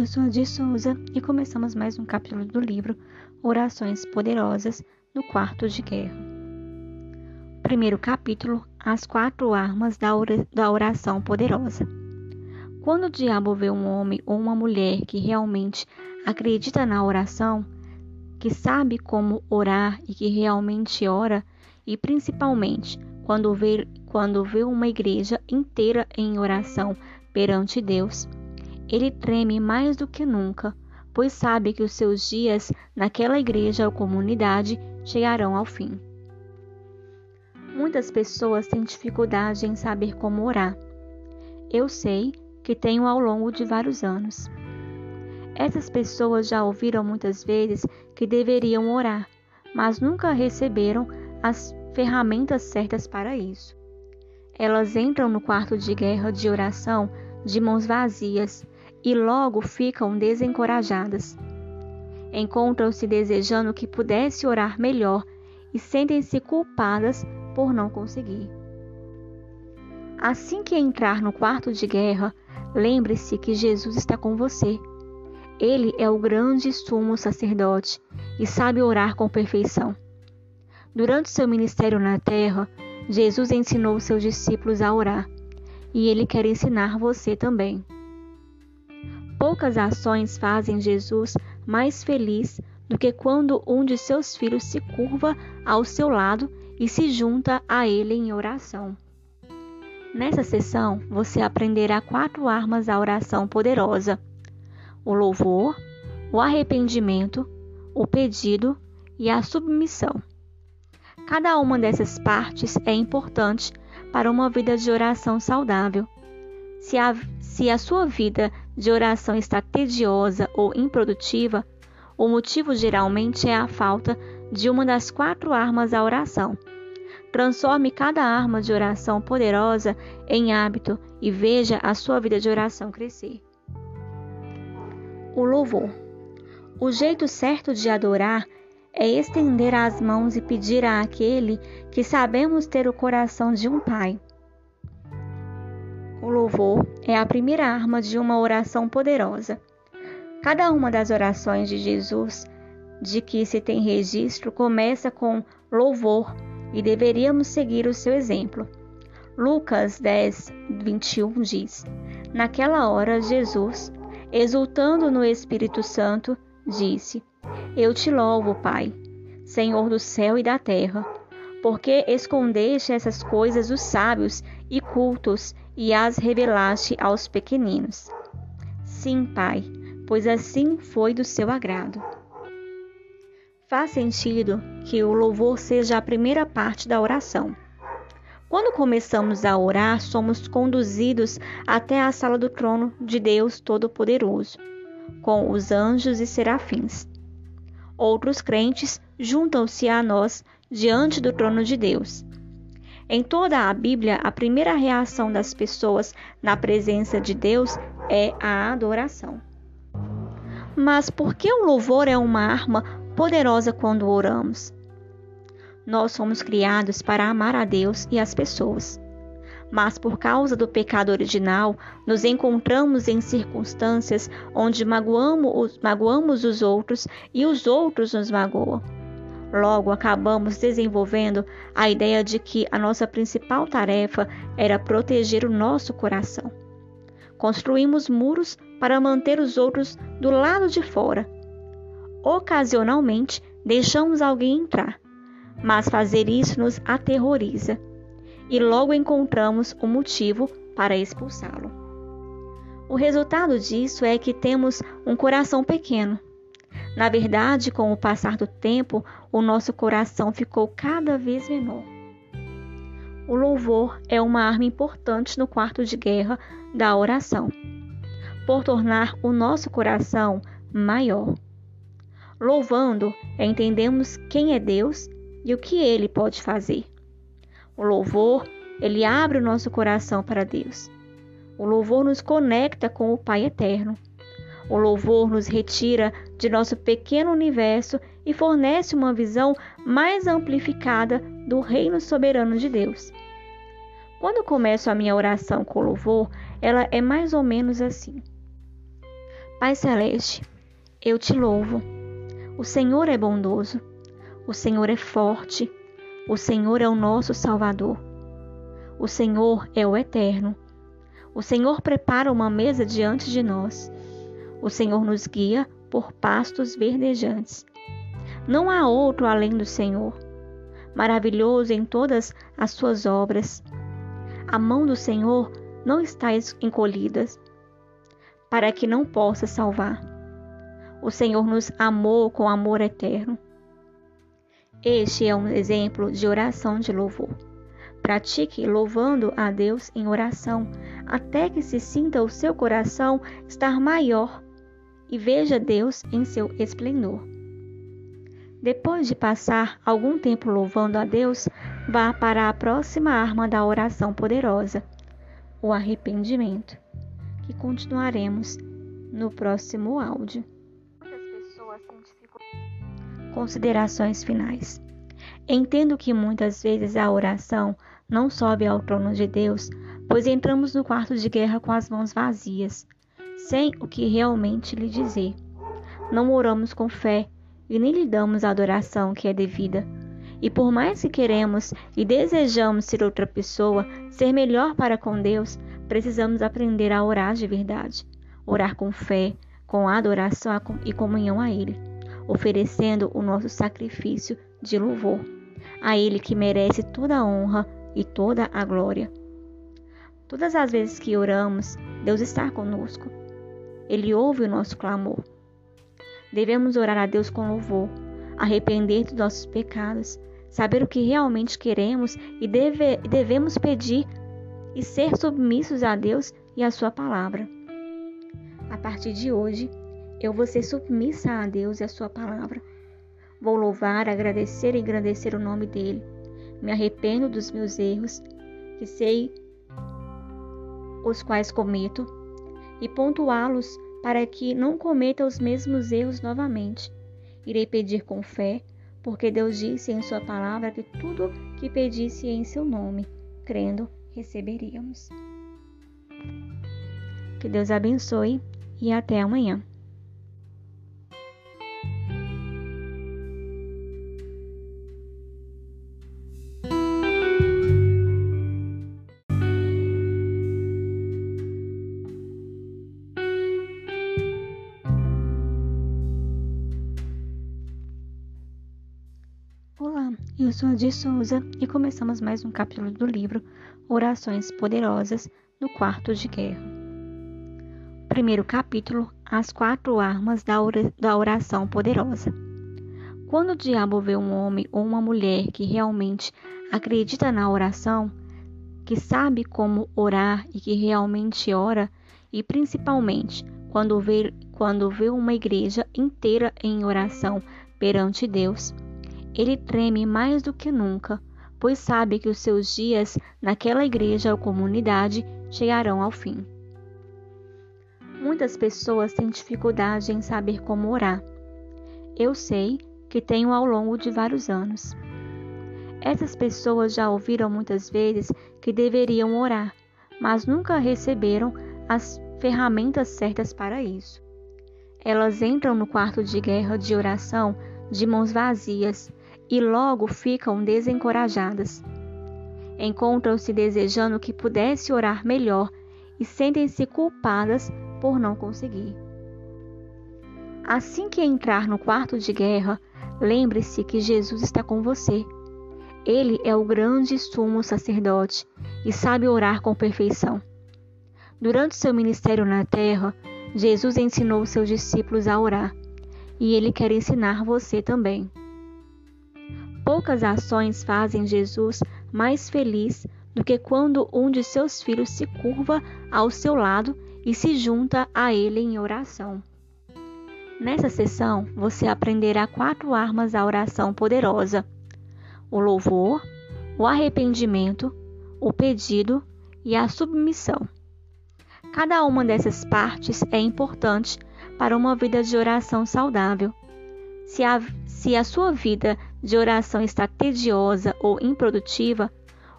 a Di Souza e começamos mais um capítulo do livro Orações Poderosas no Quarto de Guerra. Primeiro capítulo: As quatro armas da oração poderosa. Quando o diabo vê um homem ou uma mulher que realmente acredita na oração, que sabe como orar e que realmente ora, e principalmente quando vê, quando vê uma igreja inteira em oração perante Deus, ele treme mais do que nunca, pois sabe que os seus dias naquela igreja ou comunidade chegarão ao fim. Muitas pessoas têm dificuldade em saber como orar. Eu sei que tenho ao longo de vários anos. Essas pessoas já ouviram muitas vezes que deveriam orar, mas nunca receberam as ferramentas certas para isso. Elas entram no quarto de guerra de oração de mãos vazias e logo ficam desencorajadas. Encontram-se desejando que pudesse orar melhor e sentem-se culpadas por não conseguir. Assim que entrar no quarto de guerra, lembre-se que Jesus está com você. Ele é o grande sumo sacerdote e sabe orar com perfeição. Durante seu ministério na terra, Jesus ensinou seus discípulos a orar, e ele quer ensinar você também. Poucas ações fazem Jesus mais feliz do que quando um de seus filhos se curva ao seu lado e se junta a ele em oração. Nessa sessão, você aprenderá quatro armas da oração poderosa: o louvor, o arrependimento, o pedido e a submissão. Cada uma dessas partes é importante para uma vida de oração saudável. Se a, se a sua vida de oração está tediosa ou improdutiva, o motivo geralmente é a falta de uma das quatro armas da oração. Transforme cada arma de oração poderosa em hábito e veja a sua vida de oração crescer. O louvor. O jeito certo de adorar é estender as mãos e pedir àquele que sabemos ter o coração de um pai. O louvor é a primeira arma de uma oração poderosa. Cada uma das orações de Jesus de que se tem registro começa com louvor e deveríamos seguir o seu exemplo. Lucas 10, 21 diz: Naquela hora, Jesus, exultando no Espírito Santo, disse: Eu te louvo, Pai, Senhor do céu e da terra, porque escondeste essas coisas dos sábios e cultos e as revelaste aos pequeninos. Sim, Pai, pois assim foi do seu agrado. Faz sentido que o louvor seja a primeira parte da oração. Quando começamos a orar, somos conduzidos até a sala do trono de Deus Todo-Poderoso, com os anjos e serafins. Outros crentes juntam-se a nós diante do trono de Deus. Em toda a Bíblia, a primeira reação das pessoas na presença de Deus é a adoração. Mas por que o louvor é uma arma poderosa quando oramos? Nós somos criados para amar a Deus e as pessoas. Mas por causa do pecado original, nos encontramos em circunstâncias onde magoamos, magoamos os outros e os outros nos magoam. Logo, acabamos desenvolvendo a ideia de que a nossa principal tarefa era proteger o nosso coração. Construímos muros para manter os outros do lado de fora. Ocasionalmente, deixamos alguém entrar, mas fazer isso nos aterroriza e logo encontramos o um motivo para expulsá-lo. O resultado disso é que temos um coração pequeno na verdade, com o passar do tempo, o nosso coração ficou cada vez menor. O louvor é uma arma importante no quarto de guerra da oração, por tornar o nosso coração maior. Louvando, entendemos quem é Deus e o que ele pode fazer. O louvor, ele abre o nosso coração para Deus. O louvor nos conecta com o Pai eterno. O louvor nos retira de nosso pequeno universo e fornece uma visão mais amplificada do reino soberano de Deus. Quando começo a minha oração com louvor, ela é mais ou menos assim: Pai Celeste, eu te louvo. O Senhor é bondoso, o Senhor é forte, o Senhor é o nosso Salvador. O Senhor é o Eterno. O Senhor prepara uma mesa diante de nós. O Senhor nos guia por pastos verdejantes. Não há outro além do Senhor. Maravilhoso em todas as suas obras. A mão do Senhor não está encolhida, para que não possa salvar. O Senhor nos amou com amor eterno. Este é um exemplo de oração de louvor. Pratique louvando a Deus em oração, até que se sinta o seu coração estar maior e veja Deus em seu esplendor. Depois de passar algum tempo louvando a Deus, vá para a próxima arma da oração poderosa, o arrependimento, que continuaremos no próximo áudio. Considerações finais. Entendo que muitas vezes a oração não sobe ao trono de Deus, pois entramos no quarto de guerra com as mãos vazias, sem o que realmente lhe dizer. Não oramos com fé e nem lhe damos a adoração que é devida. E por mais que queremos e desejamos ser outra pessoa, ser melhor para com Deus, precisamos aprender a orar de verdade. Orar com fé, com adoração e comunhão a Ele, oferecendo o nosso sacrifício de louvor. A Ele que merece toda a honra e toda a glória. Todas as vezes que oramos, Deus está conosco. Ele ouve o nosso clamor. Devemos orar a Deus com louvor, arrepender dos nossos pecados, saber o que realmente queremos e deve, devemos pedir e ser submissos a Deus e a Sua palavra. A partir de hoje, eu vou ser submissa a Deus e a Sua palavra. Vou louvar, agradecer e engrandecer o nome dEle me arrependo dos meus erros, que sei os quais cometo, e pontuá-los para que não cometa os mesmos erros novamente. Irei pedir com fé, porque Deus disse em Sua palavra que tudo que pedisse em Seu nome, crendo, receberíamos. Que Deus abençoe e até amanhã. Eu sou a de Souza e começamos mais um capítulo do livro Orações Poderosas no Quarto de Guerra. Primeiro capítulo: As quatro armas da oração poderosa. Quando o diabo vê um homem ou uma mulher que realmente acredita na oração, que sabe como orar e que realmente ora, e principalmente quando vê, quando vê uma igreja inteira em oração perante Deus, ele treme mais do que nunca, pois sabe que os seus dias naquela igreja ou comunidade chegarão ao fim. Muitas pessoas têm dificuldade em saber como orar. Eu sei que tenho ao longo de vários anos. Essas pessoas já ouviram muitas vezes que deveriam orar, mas nunca receberam as ferramentas certas para isso. Elas entram no quarto de guerra de oração de mãos vazias e logo ficam desencorajadas. Encontram-se desejando que pudesse orar melhor e sentem-se culpadas por não conseguir. Assim que entrar no quarto de guerra, lembre-se que Jesus está com você. Ele é o grande sumo sacerdote e sabe orar com perfeição. Durante seu ministério na terra, Jesus ensinou seus discípulos a orar, e ele quer ensinar você também. Poucas ações fazem Jesus mais feliz do que quando um de seus filhos se curva ao seu lado e se junta a ele em oração. Nessa sessão, você aprenderá quatro armas da oração poderosa: o louvor, o arrependimento, o pedido e a submissão. Cada uma dessas partes é importante para uma vida de oração saudável. Se a, se a sua vida de oração está tediosa ou improdutiva,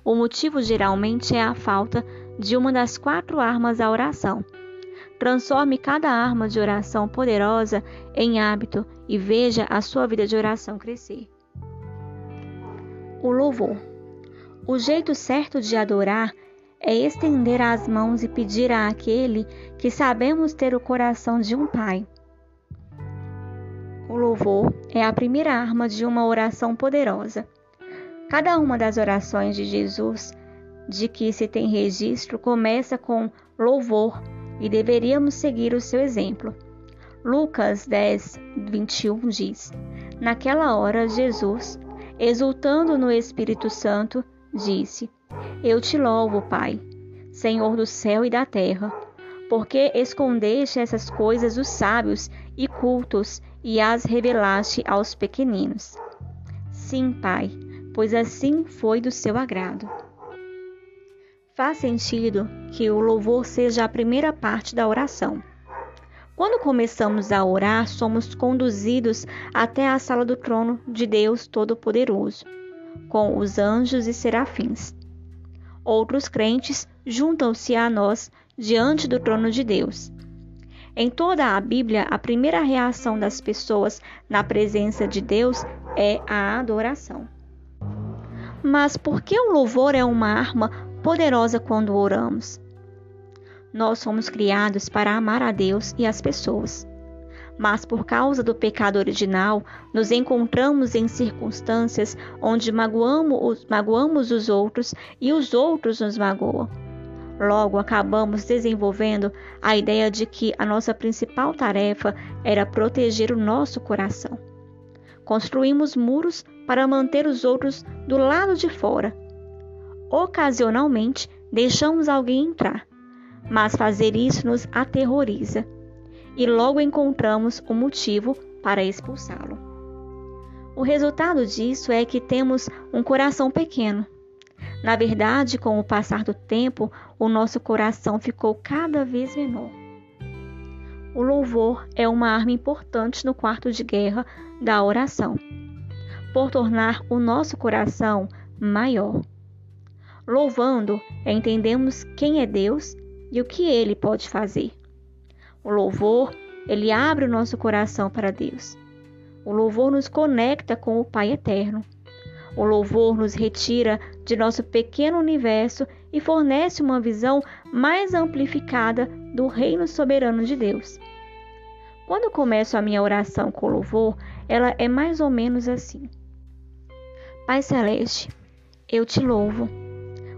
o motivo geralmente é a falta de uma das quatro armas da oração. Transforme cada arma de oração poderosa em hábito e veja a sua vida de oração crescer. O louvor. O jeito certo de adorar é estender as mãos e pedir àquele que sabemos ter o coração de um pai. O louvor é a primeira arma de uma oração poderosa. Cada uma das orações de Jesus de que se tem registro começa com louvor e deveríamos seguir o seu exemplo. Lucas 10, 21 diz: Naquela hora, Jesus, exultando no Espírito Santo, disse: Eu te louvo, Pai, Senhor do céu e da terra, porque escondeste essas coisas dos sábios e cultos e as revelaste aos pequeninos. Sim, Pai, pois assim foi do seu agrado. Faz sentido que o louvor seja a primeira parte da oração. Quando começamos a orar, somos conduzidos até a sala do trono de Deus Todo-Poderoso, com os anjos e serafins. Outros crentes juntam-se a nós diante do trono de Deus. Em toda a Bíblia, a primeira reação das pessoas na presença de Deus é a adoração. Mas por que o louvor é uma arma poderosa quando oramos? Nós fomos criados para amar a Deus e as pessoas. Mas por causa do pecado original, nos encontramos em circunstâncias onde magoamos, magoamos os outros e os outros nos magoam. Logo, acabamos desenvolvendo a ideia de que a nossa principal tarefa era proteger o nosso coração. Construímos muros para manter os outros do lado de fora. Ocasionalmente, deixamos alguém entrar, mas fazer isso nos aterroriza e logo encontramos o um motivo para expulsá-lo. O resultado disso é que temos um coração pequeno. Na verdade, com o passar do tempo, o nosso coração ficou cada vez menor. O louvor é uma arma importante no quarto de guerra da oração, por tornar o nosso coração maior. Louvando, entendemos quem é Deus e o que ele pode fazer. O louvor, ele abre o nosso coração para Deus. O louvor nos conecta com o Pai eterno. O louvor nos retira de nosso pequeno universo e fornece uma visão mais amplificada do reino soberano de Deus. Quando começo a minha oração com louvor, ela é mais ou menos assim: Pai Celeste, eu te louvo.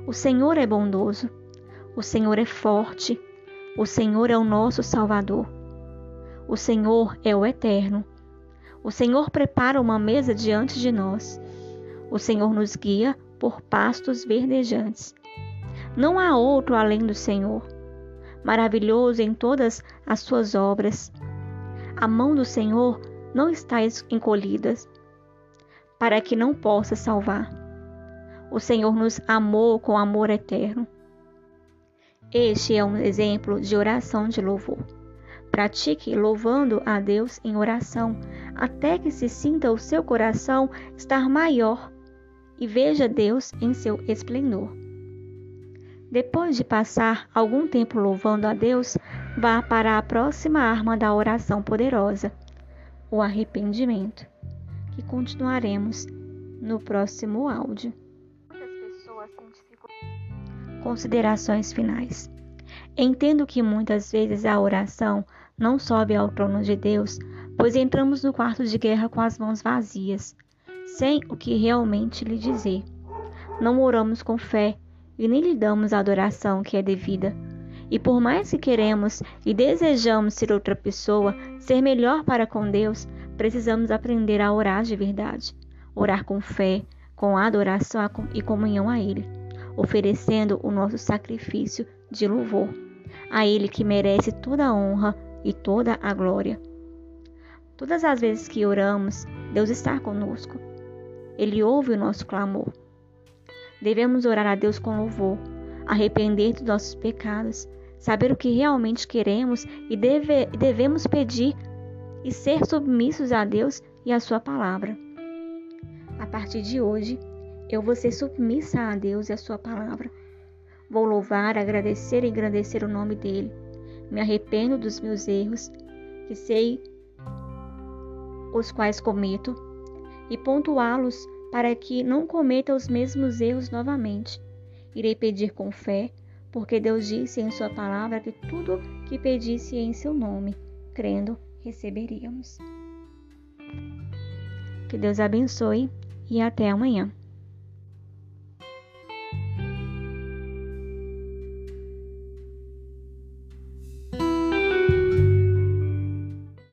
O Senhor é bondoso. O Senhor é forte, o Senhor é o nosso Salvador. O Senhor é o Eterno. O Senhor prepara uma mesa diante de nós. O Senhor nos guia por pastos verdejantes. Não há outro além do Senhor. Maravilhoso em todas as suas obras. A mão do Senhor não está encolhida para que não possa salvar. O Senhor nos amou com amor eterno. Este é um exemplo de oração de louvor. Pratique louvando a Deus em oração, até que se sinta o seu coração estar maior e veja Deus em seu esplendor. Depois de passar algum tempo louvando a Deus, vá para a próxima arma da oração poderosa, o arrependimento, que continuaremos no próximo áudio. Considerações finais. Entendo que muitas vezes a oração não sobe ao trono de Deus, pois entramos no quarto de guerra com as mãos vazias, sem o que realmente lhe dizer. Não oramos com fé e nem lhe damos a adoração que é devida. E por mais que queremos e desejamos ser outra pessoa, ser melhor para com Deus, precisamos aprender a orar de verdade. Orar com fé, com adoração e comunhão a Ele oferecendo o nosso sacrifício de louvor a Ele que merece toda a honra e toda a glória. Todas as vezes que oramos, Deus está conosco. Ele ouve o nosso clamor. Devemos orar a Deus com louvor, arrepender dos nossos pecados, saber o que realmente queremos e deve, devemos pedir e ser submissos a Deus e a Sua palavra. A partir de hoje, eu vou ser submissa a Deus e a Sua palavra. Vou louvar, agradecer e engrandecer o nome dele. me arrependo dos meus erros, que sei os quais cometo, e pontuá-los para que não cometa os mesmos erros novamente. Irei pedir com fé, porque Deus disse em Sua palavra que tudo que pedisse em Seu nome, crendo, receberíamos. Que Deus abençoe e até amanhã.